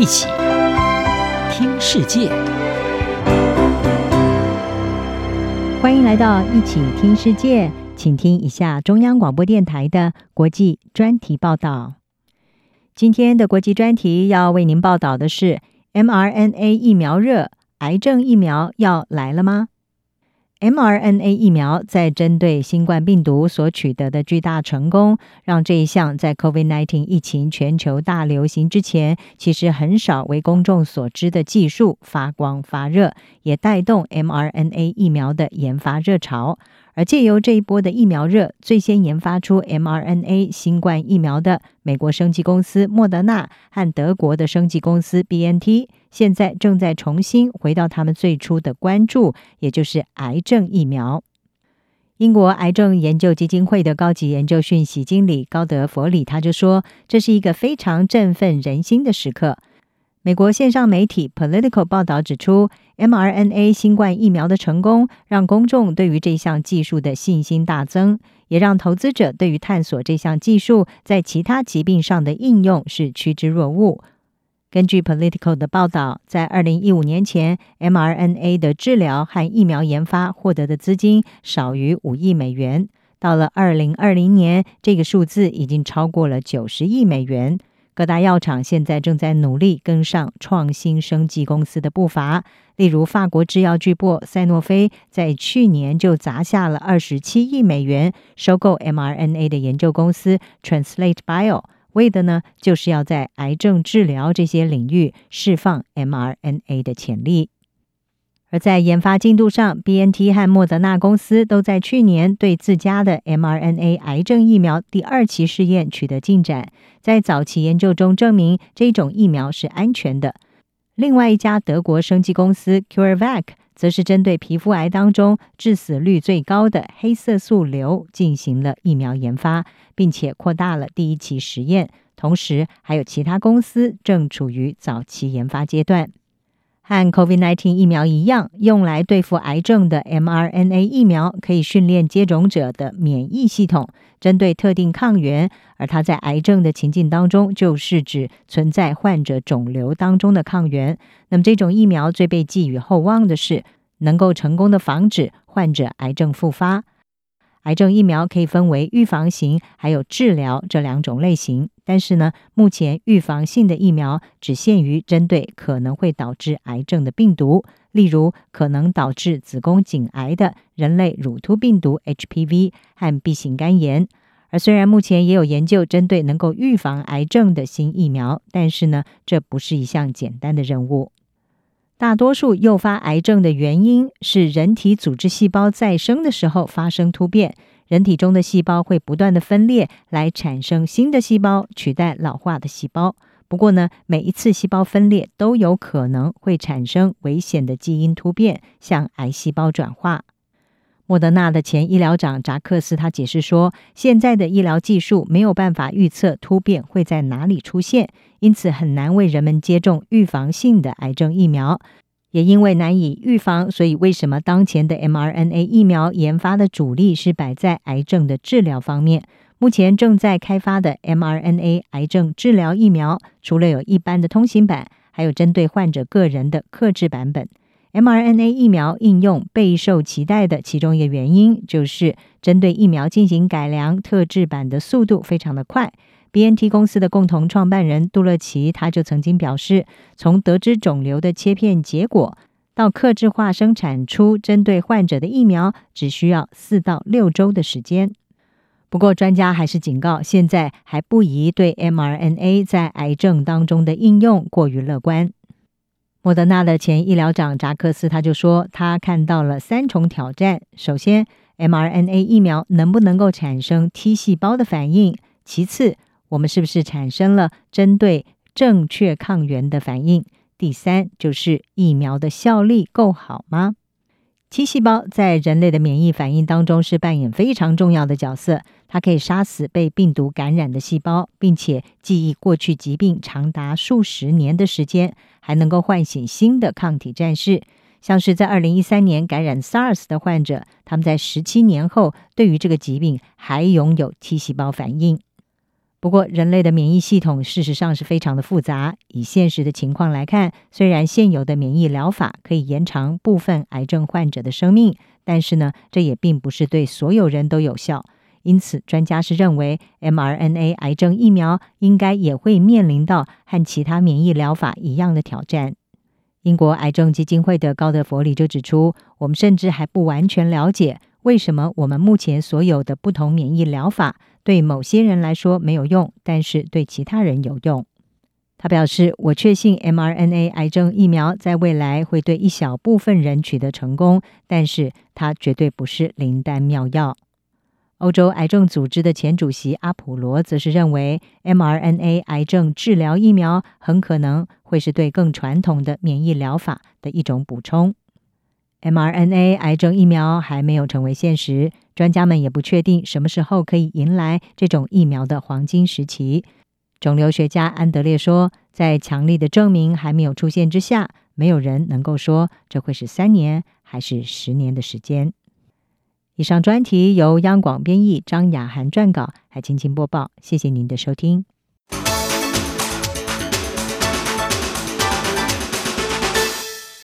一起听世界，欢迎来到一起听世界，请听一下中央广播电台的国际专题报道。今天的国际专题要为您报道的是 mRNA 疫苗热，癌症疫苗要来了吗？mRNA 疫苗在针对新冠病毒所取得的巨大成功，让这一项在 COVID-19 疫情全球大流行之前，其实很少为公众所知的技术发光发热，也带动 mRNA 疫苗的研发热潮。而借由这一波的疫苗热，最先研发出 mRNA 新冠疫苗的美国生技公司莫德纳和德国的生技公司 BNT。现在正在重新回到他们最初的关注，也就是癌症疫苗。英国癌症研究基金会的高级研究讯息经理高德弗里他就说：“这是一个非常振奋人心的时刻。”美国线上媒体 Political 报道指出，mRNA 新冠疫苗的成功让公众对于这项技术的信心大增，也让投资者对于探索这项技术在其他疾病上的应用是趋之若鹜。根据 Politico 的报道，在二零一五年前，mRNA 的治疗和疫苗研发获得的资金少于五亿美元。到了二零二零年，这个数字已经超过了九十亿美元。各大药厂现在正在努力跟上创新生技公司的步伐。例如，法国制药巨擘赛诺菲在去年就砸下了二十七亿美元收购 mRNA 的研究公司 Translate Bio。为的呢，就是要在癌症治疗这些领域释放 mRNA 的潜力。而在研发进度上，BNT 和莫德纳公司都在去年对自家的 mRNA 癌症疫苗第二期试验取得进展，在早期研究中证明这种疫苗是安全的。另外一家德国生技公司 CureVac 则是针对皮肤癌当中致死率最高的黑色素瘤进行了疫苗研发，并且扩大了第一期实验。同时，还有其他公司正处于早期研发阶段。和 COVID-19 疫苗一样，用来对付癌症的 mRNA 疫苗可以训练接种者的免疫系统，针对特定抗原。而它在癌症的情境当中，就是指存在患者肿瘤当中的抗原。那么，这种疫苗最被寄予厚望的是，能够成功的防止患者癌症复发。癌症疫苗可以分为预防型还有治疗这两种类型，但是呢，目前预防性的疫苗只限于针对可能会导致癌症的病毒，例如可能导致子宫颈癌的人类乳突病毒 HPV 和 B 型肝炎。而虽然目前也有研究针对能够预防癌症的新疫苗，但是呢，这不是一项简单的任务。大多数诱发癌症的原因是人体组织细胞再生的时候发生突变，人体中的细胞会不断的分裂来产生新的细胞，取代老化的细胞。不过呢，每一次细胞分裂都有可能会产生危险的基因突变，向癌细胞转化。莫德纳的前医疗长扎克斯他解释说，现在的医疗技术没有办法预测突变会在哪里出现，因此很难为人们接种预防性的癌症疫苗。也因为难以预防，所以为什么当前的 mRNA 疫苗研发的主力是摆在癌症的治疗方面？目前正在开发的 mRNA 癌症治疗疫苗，除了有一般的通行版，还有针对患者个人的克制版本。mRNA 疫苗应用备受期待的其中一个原因，就是针对疫苗进行改良特制版的速度非常的快。BNT 公司的共同创办人杜乐奇他就曾经表示，从得知肿瘤的切片结果到克制化生产出针对患者的疫苗，只需要四到六周的时间。不过，专家还是警告，现在还不宜对 mRNA 在癌症当中的应用过于乐观。莫德纳的前医疗长扎克斯他就说，他看到了三重挑战：首先，mRNA 疫苗能不能够产生 T 细胞的反应；其次，我们是不是产生了针对正确抗原的反应；第三，就是疫苗的效力够好吗？T 细胞在人类的免疫反应当中是扮演非常重要的角色，它可以杀死被病毒感染的细胞，并且记忆过去疾病长达数十年的时间，还能够唤醒新的抗体战士。像是在二零一三年感染 SARS 的患者，他们在十七年后对于这个疾病还拥有 T 细胞反应。不过，人类的免疫系统事实上是非常的复杂。以现实的情况来看，虽然现有的免疫疗法可以延长部分癌症患者的生命，但是呢，这也并不是对所有人都有效。因此，专家是认为，mRNA 癌症疫苗应该也会面临到和其他免疫疗法一样的挑战。英国癌症基金会的高德弗里就指出，我们甚至还不完全了解为什么我们目前所有的不同免疫疗法对某些人来说没有用，但是对其他人有用。他表示：“我确信 mRNA 癌症疫苗在未来会对一小部分人取得成功，但是它绝对不是灵丹妙药。”欧洲癌症组织的前主席阿普罗则是认为，mRNA 癌症治疗疫苗很可能会是对更传统的免疫疗法的一种补充。mRNA 癌症疫苗还没有成为现实，专家们也不确定什么时候可以迎来这种疫苗的黄金时期。肿瘤学家安德烈说，在强力的证明还没有出现之下，没有人能够说这会是三年还是十年的时间。以上专题由央广编译，张雅涵撰稿，海青青播报。谢谢您的收听。